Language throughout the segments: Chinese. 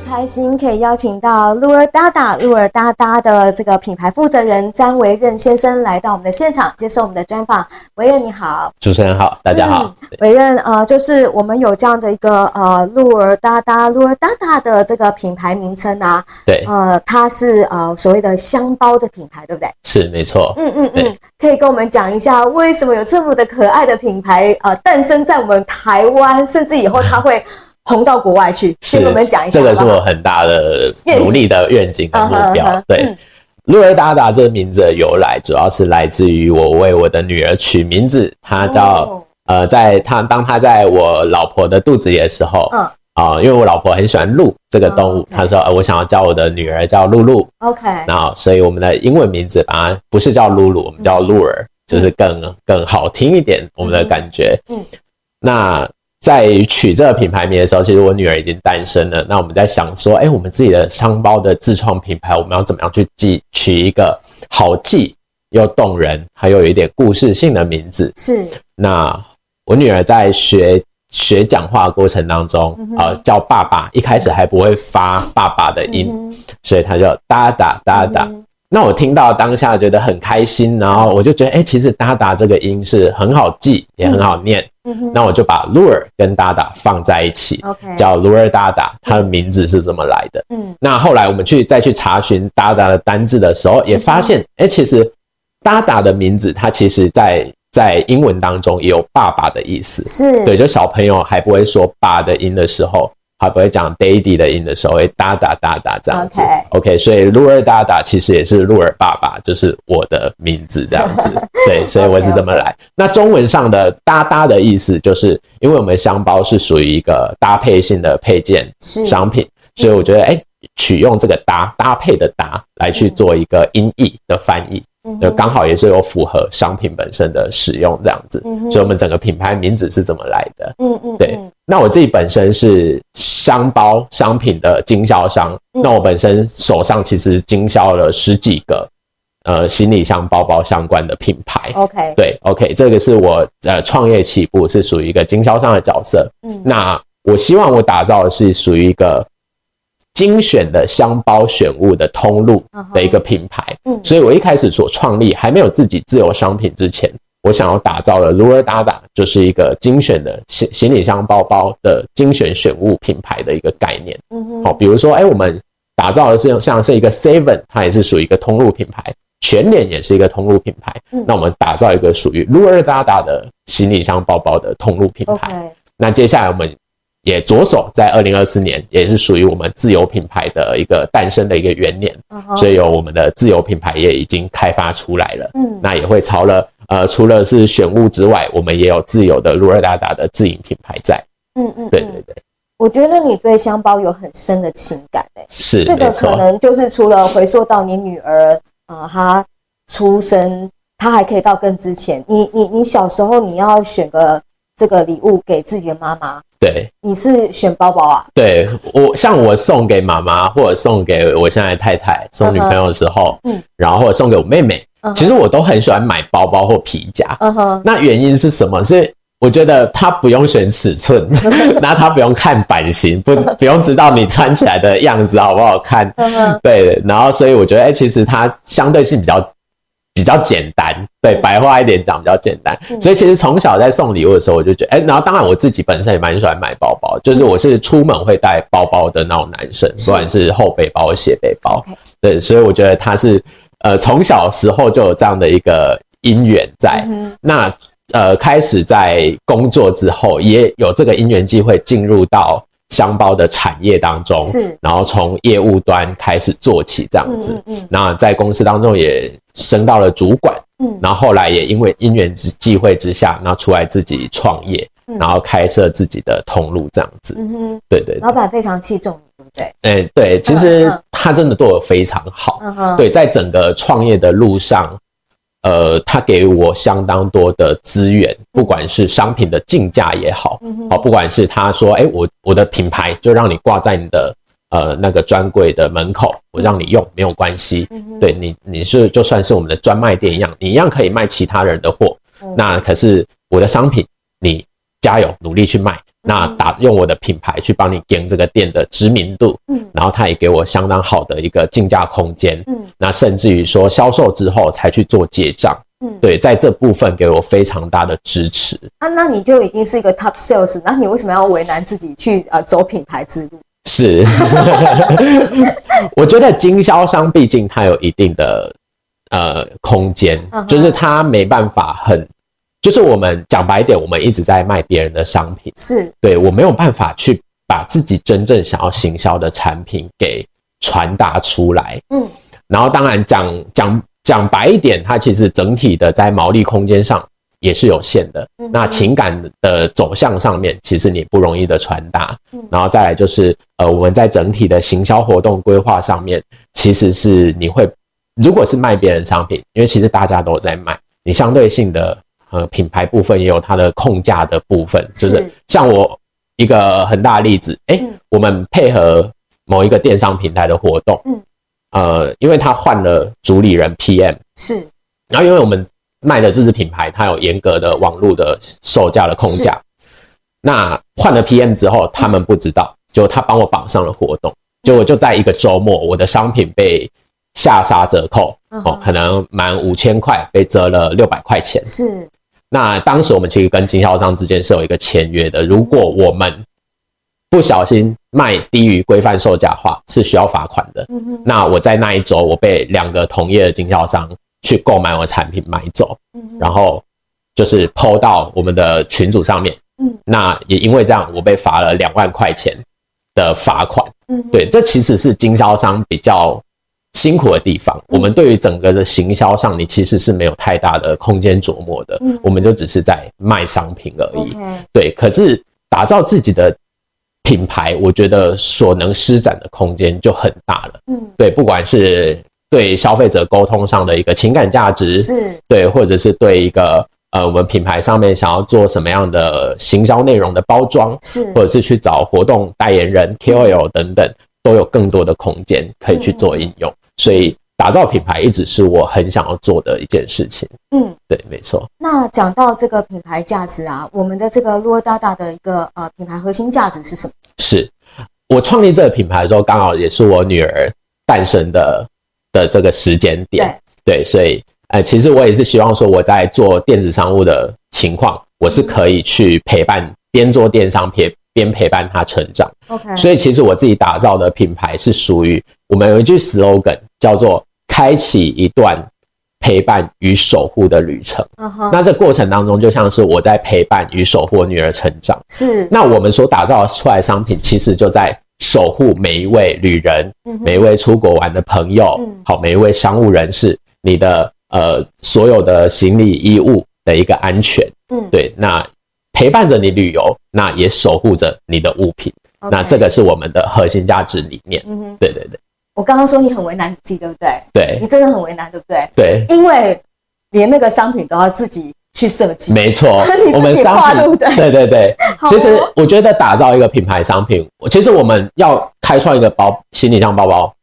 开心可以邀请到鹿儿哒哒、鹿儿哒哒的这个品牌负责人詹维任先生来到我们的现场接受我们的专访。维任你好，主持人好，大家好。维、嗯、任呃，就是我们有这样的一个呃鹿儿哒哒、鹿儿哒哒的这个品牌名称啊，对，呃，它是呃所谓的香包的品牌，对不对？是，没错。嗯嗯嗯，可以跟我们讲一下为什么有这么的可爱的品牌呃诞生在我们台湾，甚至以后它会。红到国外去，先跟我们讲一下。这个是我很大的努力的愿景和目标。Uh -huh, uh -huh, 对，鹿儿哒哒这个名字的由来，主要是来自于我为我的女儿取名字，她叫、oh. 呃，在她当她在我老婆的肚子里的时候，嗯、uh. 啊、呃，因为我老婆很喜欢鹿这个动物，她、oh. 说呃，我想要叫我的女儿叫露露。OK，然后所以我们的英文名字把它不是叫露露，我们叫露儿、嗯，就是更更好听一点，我们的感觉。嗯，那。在取这个品牌名的时候，其实我女儿已经诞生了。那我们在想说，哎、欸，我们自己的商包的自创品牌，我们要怎么样去记取一个好记又动人，还有有一点故事性的名字？是。那我女儿在学学讲话的过程当中，嗯、呃，叫爸爸，一开始还不会发爸爸的音，嗯、所以她就哒哒哒哒。那我听到当下觉得很开心，然后我就觉得，哎、欸，其实哒哒这个音是很好记，也很好念。嗯嗯、那我就把鹿儿跟哒哒放在一起，okay, 叫鹿儿哒哒，它的名字是这么来的。嗯，那后来我们去再去查询哒哒的单字的时候，也发现，哎、嗯欸，其实哒哒的名字它其实在在英文当中也有爸爸的意思。是，对，就小朋友还不会说爸的音的时候。他不会讲 daddy 的音的时候，会哒哒哒哒这样子。OK，, okay 所以鹿儿哒哒其实也是鹿儿爸爸，就是我的名字这样子。对，所以我是这么来。Okay, okay. 那中文上的哒哒的意思，就是因为我们香包是属于一个搭配性的配件商品，所以我觉得，哎、欸，取用这个搭搭配的搭来去做一个音译的翻译。就刚好也是有符合商品本身的使用这样子，嗯，所以我们整个品牌名字是怎么来的？嗯嗯，对。那我自己本身是箱包商品的经销商，嗯，那我本身手上其实经销了十几个呃行李箱包包相关的品牌。OK，对，OK，这个是我呃创业起步是属于一个经销商的角色。嗯，那我希望我打造的是属于一个。精选的箱包选物的通路的一个品牌，嗯，所以我一开始所创立还没有自己自有商品之前，我想要打造的鹿儿哒哒就是一个精选的行行李箱包包的精选选物品牌的一个概念，嗯，好，比如说，哎，我们打造的是像是一个 Seven，它也是属于一个通路品牌，全脸也是一个通路品牌，那我们打造一个属于鹿儿哒哒的行李箱包包的通路品牌，那接下来我们。也着手在二零二四年，也是属于我们自由品牌的一个诞生的一个元年，uh -huh. 所以有我们的自由品牌也已经开发出来了。嗯，那也会朝了呃，除了是选物之外，我们也有自由的鹿儿达达的自营品牌在。嗯嗯，对对对。我觉得你对香包有很深的情感诶、欸。是，这个可能就是除了回溯到你女儿呃，她出生，她还可以到更之前。你你你小时候你要选个这个礼物给自己的妈妈。对，你是选包包啊？对，我像我送给妈妈或者送给我现在的太太送女朋友的时候，嗯、uh -huh.，然后或者送给我妹妹，uh -huh. 其实我都很喜欢买包包或皮夹。嗯哼，那原因是什么？是我觉得它不用选尺寸，那它不用看版型，不不用知道你穿起来的样子好不好看。对，然后所以我觉得，哎、欸，其实它相对性比较。比较简单，对，白话一点讲比较简单，所以其实从小在送礼物的时候，我就觉得，哎、欸，然后当然我自己本身也蛮喜欢买包包，就是我是出门会带包包的那种男生，不管是后背包、斜背包，对，所以我觉得他是，呃，从小时候就有这样的一个因缘在，那呃，开始在工作之后，也有这个因缘机会进入到。香包的产业当中，是，然后从业务端开始做起这样子，嗯嗯，那在公司当中也升到了主管，嗯，然后后来也因为因缘之际会之下，那出来自己创业，嗯，然后开设自己的通路这样子，嗯哼，对对，对，老板非常器重你，对不对？哎、欸，对，其实他真的对我非常好，嗯哼，对，在整个创业的路上，呃，他给我相当多的资源，不管是商品的竞价也好，好，不管是他说，哎，我我的品牌就让你挂在你的呃那个专柜的门口，我让你用没有关系，对你你是就算是我们的专卖店一样，你一样可以卖其他人的货，那可是我的商品，你加油努力去卖。那打用我的品牌去帮你建这个店的知名度，嗯，然后他也给我相当好的一个竞价空间，嗯，那甚至于说销售之后才去做结账，嗯，对，在这部分给我非常大的支持。啊，那你就已经是一个 top sales，那你为什么要为难自己去呃走品牌之路？是，我觉得经销商毕竟他有一定的呃空间，就是他没办法很。就是我们讲白一点，我们一直在卖别人的商品，是对，我没有办法去把自己真正想要行销的产品给传达出来。嗯，然后当然讲讲讲白一点，它其实整体的在毛利空间上也是有限的。嗯，那情感的走向上面，其实你不容易的传达。嗯，然后再来就是呃，我们在整体的行销活动规划上面，其实是你会如果是卖别人商品，因为其实大家都在卖，你相对性的。呃，品牌部分也有它的控价的部分，是不是？像我一个很大的例子，哎、欸嗯，我们配合某一个电商平台的活动，嗯，呃，因为他换了主理人 PM，是，然后因为我们卖的这支品牌，它有严格的网络的售价的控价，那换了 PM 之后，他们不知道，就他帮我绑上了活动，结果就在一个周末，我的商品被下杀折扣，哦，可能满五千块被折了六百块钱，是。那当时我们其实跟经销商之间是有一个签约的，如果我们不小心卖低于规范售价的话，是需要罚款的。嗯。那我在那一周，我被两个同业的经销商去购买我的产品买走，嗯，然后就是 PO 到我们的群组上面。嗯。那也因为这样，我被罚了两万块钱的罚款。嗯。对，这其实是经销商比较。辛苦的地方，我们对于整个的行销上，你其实是没有太大的空间琢磨的，嗯，我们就只是在卖商品而已。Okay. 对，可是打造自己的品牌，我觉得所能施展的空间就很大了。嗯，对，不管是对消费者沟通上的一个情感价值，是对，或者是对一个呃我们品牌上面想要做什么样的行销内容的包装，是，或者是去找活动代言人、KOL 等等，都有更多的空间可以去做应用。嗯所以打造品牌一直是我很想要做的一件事情。嗯，对，没错。那讲到这个品牌价值啊，我们的这个鹿儿大大的一个呃品牌核心价值是什么？是我创立这个品牌的时候，刚好也是我女儿诞生的的这个时间点。对，对，所以呃，其实我也是希望说我在做电子商务的情况，我是可以去陪伴边做电商边。边陪伴他成长，OK。所以其实我自己打造的品牌是属于我们有一句 slogan 叫做“开启一段陪伴与守护的旅程”。Uh -huh. 那这过程当中就像是我在陪伴与守护女儿成长。是。那我们所打造出来的商品，其实就在守护每一位旅人、uh. 每一位出国玩的朋友，好、uh 每一位商务人士，你的呃所有的行李衣物的一个安全。嗯、uh 对，那。陪伴着你旅游，那也守护着你的物品.那这个是我们的核心价值理念。嗯哼，对对对。我刚刚说你很为难你自己，对不对？对，你真的很为难，对不对？对，因为连那个商品都要自己去设计。没错，我们商品，对对对对。其实我觉得打造一个品牌商品，其实我们要开创一个包行李箱包包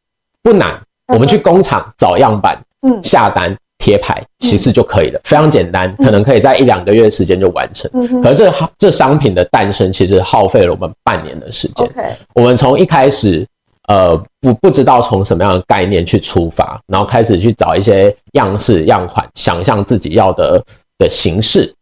不难，我们去工厂找样板，嗯，下单。贴牌其实就可以了，非常简单，可能可以在一两个月的时间就完成。可是这这商品的诞生其实耗费了我们半年的时间。我们从一开始，呃，不不知道从什么样的概念去出发，然后开始去找一些样式样款，想象自己要的的形式。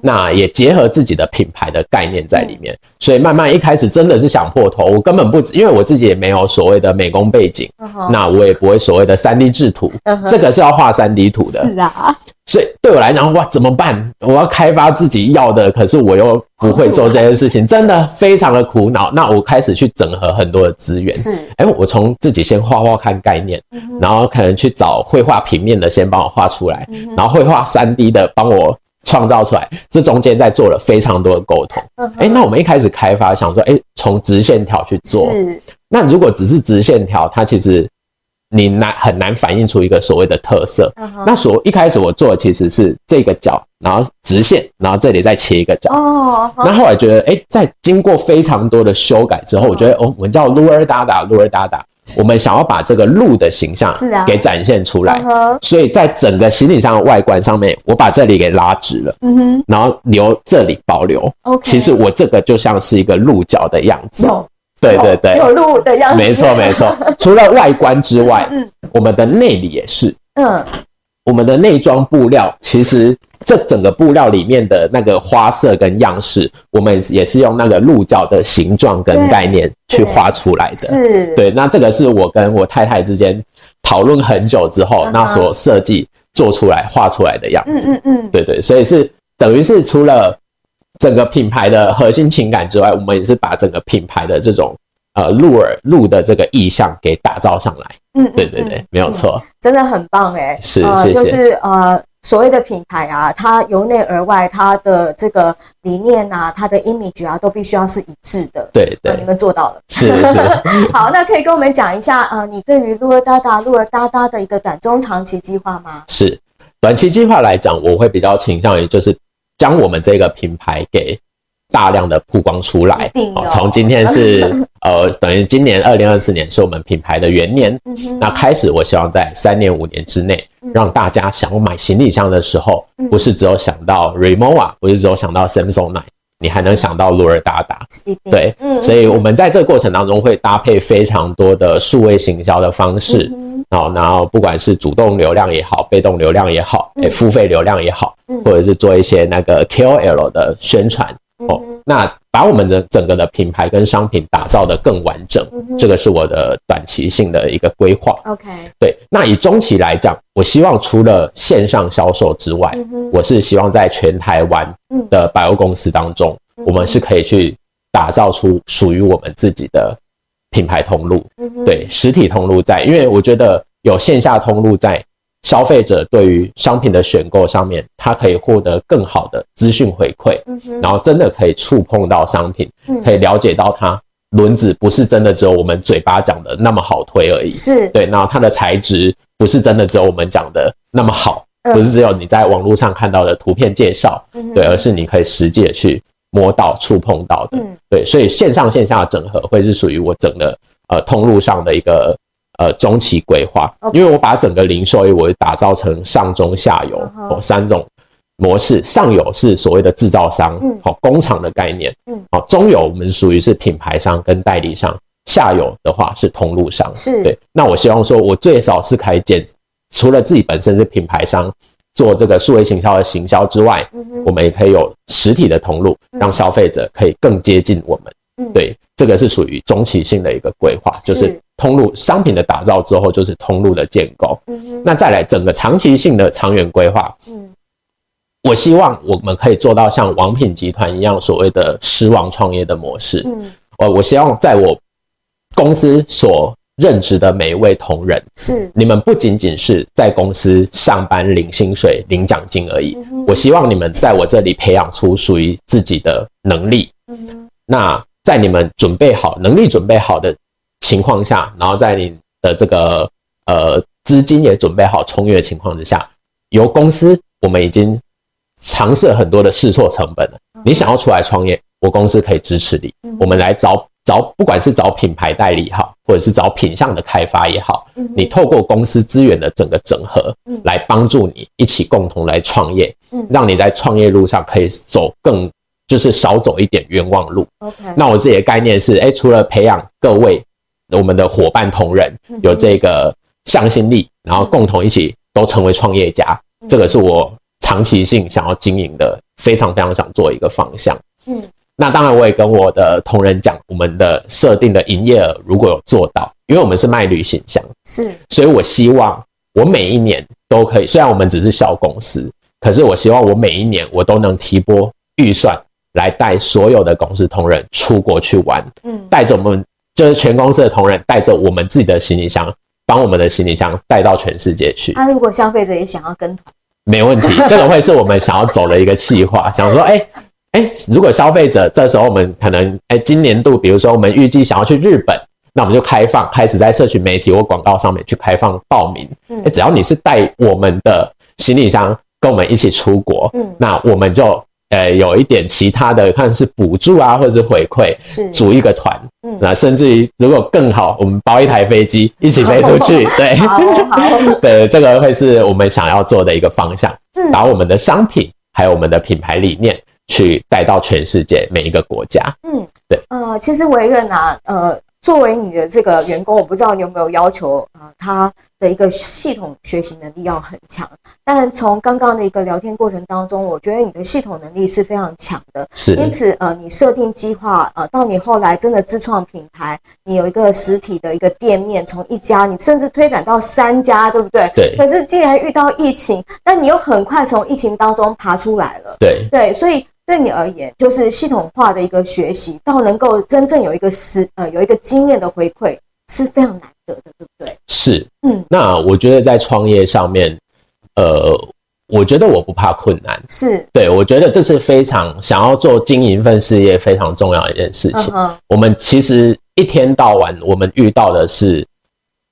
那也结合自己的品牌的概念在里面，嗯、所以慢慢一开始真的是想破头，我根本不，因为我自己也没有所谓的美工背景，嗯、那我也不会所谓的三 D 制图、嗯，这个是要画三 D 图的，是啊，所以对我来讲，哇，怎么办？我要开发自己要的，可是我又不会做这件事情，真的非常的苦恼。那我开始去整合很多的资源，是，哎，我从自己先画画看概念、嗯，然后可能去找绘画平面的先帮我画出来，嗯、然后绘画三 D 的帮我。创造出来，这中间在做了非常多的沟通。哎、嗯，那我们一开始开发想说，哎，从直线条去做。是。那如果只是直线条，它其实你难很难反映出一个所谓的特色。Uh huh. 那所一开始我做的其实是这个角，然后直线，然后这里再切一个角。哦。Uh huh. 那后来觉得，哎，在经过非常多的修改之后，uh. 我觉得哦，我们叫 Lure Dada Lure Dada，我们想要把这个鹿的形象给展现出来。Uh huh. 所以在整个行李箱的外观上面，我把这里给拉直了。嗯哼、uh。然后留这里保留。OK。其实我这个就像是一个鹿角的样子。Uh. 对对对，有鹿的样子。没错没错，除了外观之外，嗯，我们的内里也是，嗯，我们的内装布料，其实这整个布料里面的那个花色跟样式，我们也是用那个鹿角的形状跟概念去画出来的。是，对，那这个是我跟我太太之间讨论很久之后，那所设计做出来画出来的样子。嗯嗯嗯，对对，所以是等于是除了。整个品牌的核心情感之外，我们也是把整个品牌的这种呃鹿耳鹿的这个意象给打造上来。嗯，对对对，嗯、没有错、嗯，真的很棒哎。是，呃、谢谢就是呃所谓的品牌啊，它由内而外，它的这个理念啊，它的 image 啊，都必须要是一致的。对对、呃，你们做到了。是是。好，那可以跟我们讲一下呃，你对于鹿儿哒哒鹿儿哒哒的一个短中长期计划吗？是，短期计划来讲，我会比较倾向于就是。将我们这个品牌给大量的曝光出来，从今天是 呃，等于今年二零二四年是我们品牌的元年，嗯、那开始我希望在三年五年之内，让大家想要买行李箱的时候，不是只有想到 Remova，不是只有想到 Samsonite，你还能想到 Lure Dada，对，所以我们在这个过程当中会搭配非常多的数位行销的方式。嗯好，然后不管是主动流量也好，被动流量也好，诶，付费流量也好，或者是做一些那个 KOL 的宣传，哦，那把我们的整个的品牌跟商品打造的更完整，这个是我的短期性的一个规划。OK，对，那以中期来讲，我希望除了线上销售之外，我是希望在全台湾的百货公司当中，我们是可以去打造出属于我们自己的。品牌通路，对，实体通路在，因为我觉得有线下通路在，消费者对于商品的选购上面，他可以获得更好的资讯回馈，然后真的可以触碰到商品，可以了解到它轮子不是真的只有我们嘴巴讲的那么好推而已，是。对，然后它的材质不是真的只有我们讲的那么好，不是只有你在网络上看到的图片介绍，对，而是你可以实际的去。摸到、触碰到的，嗯，对，所以线上线下的整合会是属于我整个呃通路上的一个呃中期规划.因为我把整个零售业我打造成上中下游哦三种模式，上游是所谓的制造商，嗯，好工厂的概念，嗯，好中游我们属于是品牌商跟代理商，下游的话是通路商，是。对，那我希望说我最少是可以减，除了自己本身是品牌商。做这个数位行销的行销之外，嗯、我们也可以有实体的通路，让消费者可以更接近我们。嗯、对，这个是属于中期性的一个规划，是就是通路商品的打造之后，就是通路的建构。嗯、那再来整个长期性的长远规划，嗯、我希望我们可以做到像王品集团一样所谓的狮王创业的模式。嗯，我希望在我公司所任职的每一位同仁是，你们不仅仅是在公司上班领薪水、领奖金而已。嗯、我希望你们在我这里培养出属于自己的能力。嗯、那在你们准备好能力准备好的情况下，然后在你的这个呃资金也准备好充裕的情况之下，由公司我们已经尝试了很多的试错成本了。你想要出来创业，我公司可以支持你。我们来找。找不管是找品牌代理好，或者是找品项的开发也好，你透过公司资源的整个整合，嗯、来帮助你一起共同来创业，嗯、让你在创业路上可以走更，就是少走一点冤枉路。Okay. 那我自己的概念是，哎，除了培养各位我们的伙伴同仁有这个向心力，然后共同一起都成为创业家，这个是我长期性想要经营的，非常非常想做一个方向。嗯。那当然，我也跟我的同仁讲，我们的设定的营业额如果有做到，因为我们是卖旅行箱，是，所以我希望我每一年都可以，虽然我们只是小公司，可是我希望我每一年我都能提拨预算来带所有的公司同仁出国去玩，嗯，带着我们就是全公司的同仁，带着我们自己的行李箱，帮我们的行李箱带到全世界去。那、啊、如果消费者也想要跟，没问题，这个会是我们想要走的一个计划，想说，哎。哎，如果消费者这时候我们可能哎，今年度比如说我们预计想要去日本，那我们就开放，开始在社群媒体或广告上面去开放报名。嗯，只要你是带我们的行李箱跟我们一起出国，嗯，那我们就呃有一点其他的，看是补助啊，或者是回馈，是。组一个团，嗯，那甚至于如果更好，我们包一台飞机一起飞出去，对，好，好，对，这个会是我们想要做的一个方向，嗯，把我们的商品还有我们的品牌理念去带到全世界每一个国家，嗯，对，呃，其实维任啊，呃。作为你的这个员工，我不知道你有没有要求啊，他的一个系统学习能力要很强。但从刚刚的一个聊天过程当中，我觉得你的系统能力是非常强的。是。因此，呃，你设定计划，呃，到你后来真的自创品牌，你有一个实体的一个店面，从一家你甚至推展到三家，对不对？对。可是，既然遇到疫情，但你又很快从疫情当中爬出来了。对。对，所以。对你而言，就是系统化的一个学习，到能够真正有一个实呃有一个经验的回馈，是非常难得的，对不对？是，嗯，那我觉得在创业上面，呃，我觉得我不怕困难，是对，我觉得这是非常想要做经营一份事业非常重要的一件事情。嗯、我们其实一天到晚，我们遇到的是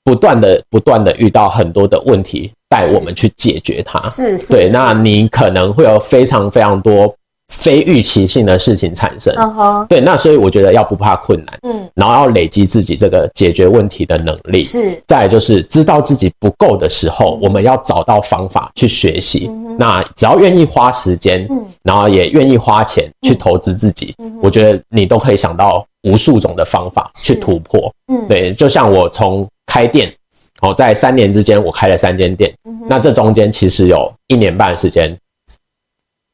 不断的不断的遇到很多的问题，带我们去解决它。是，是，对，那你可能会有非常非常多。非预期性的事情产生，uh -huh. 对，那所以我觉得要不怕困难，嗯，然后要累积自己这个解决问题的能力，是，再来就是知道自己不够的时候，我们要找到方法去学习，嗯，那只要愿意花时间，嗯，然后也愿意花钱去投资自己，嗯，我觉得你都可以想到无数种的方法去突破，嗯，对，就像我从开店，哦，在三年之间我开了三间店，嗯，那这中间其实有一年半的时间，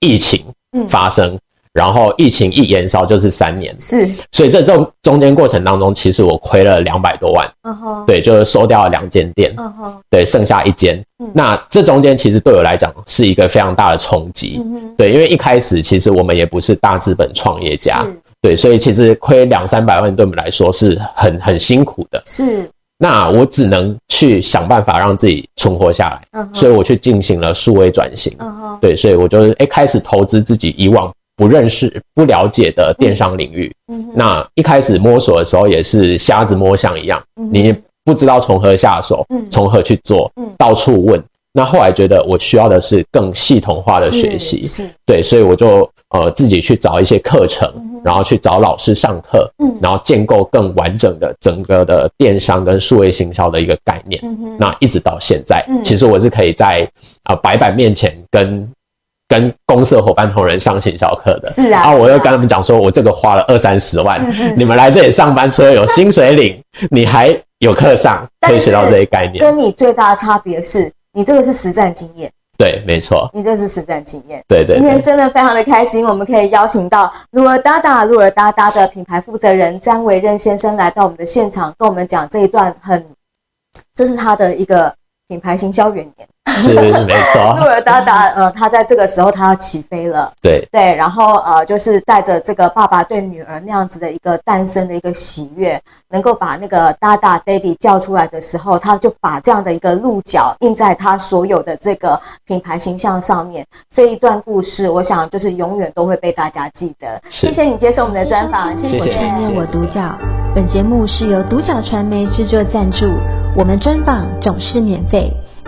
疫情。发生，然后疫情一延烧就是三年，是，所以在这中中间过程当中，其实我亏了两百多万，嗯哼，对，就是收掉了两间店，嗯哼，对，剩下一间，嗯，那这中间其实对我来讲是一个非常大的冲击，嗯，对，因为一开始其实我们也不是大资本创业家，对，所以其实亏两三百万对我们来说是很很辛苦的，是。那我只能去想办法让自己存活下来，uh -huh. 所以我去进行了数位转型。Uh -huh. 对，所以我就是诶开始投资自己以往不认识、不了解的电商领域。Uh -huh. 那一开始摸索的时候也是瞎子摸象一样，uh. 你不知道从何下手，从何去做，uh. 到处问。那后来觉得我需要的是更系统化的学习，是，对，所以我就呃自己去找一些课程，嗯，然后去找老师上课，嗯，然后建构更完整的整个的电商跟数位行销的一个概念，嗯，那一直到现在，嗯，其实我是可以在啊、呃、白板面前跟跟公司的伙伴同仁上行销课的，是啊，我又跟他们讲说，我这个花了二三十万，你们来这里上班，除了有薪水领，你还有课上，可以学到这些概念。跟你最大的差别是。你这个是实战经验，对，没错。你这是实战经验，对，对对。今天真的非常的开心，我们可以邀请到鹿儿哒哒、鹿儿哒哒的品牌负责人詹维任先生来到我们的现场，跟我们讲这一段很，这是他的一个品牌行销元年。是，没错。鹿儿哒哒，呃，他在这个时候他要起飞了。对对，然后呃，就是带着这个爸爸对女儿那样子的一个诞生的一个喜悦，能够把那个哒哒 Daddy 叫出来的时候，他就把这样的一个鹿角印在他所有的这个品牌形象上面。这一段故事，我想就是永远都会被大家记得。谢谢你接受我们的专访，谢谢。谢谢我独角，本节目是由独角传媒制作赞助，我们专访总是免费。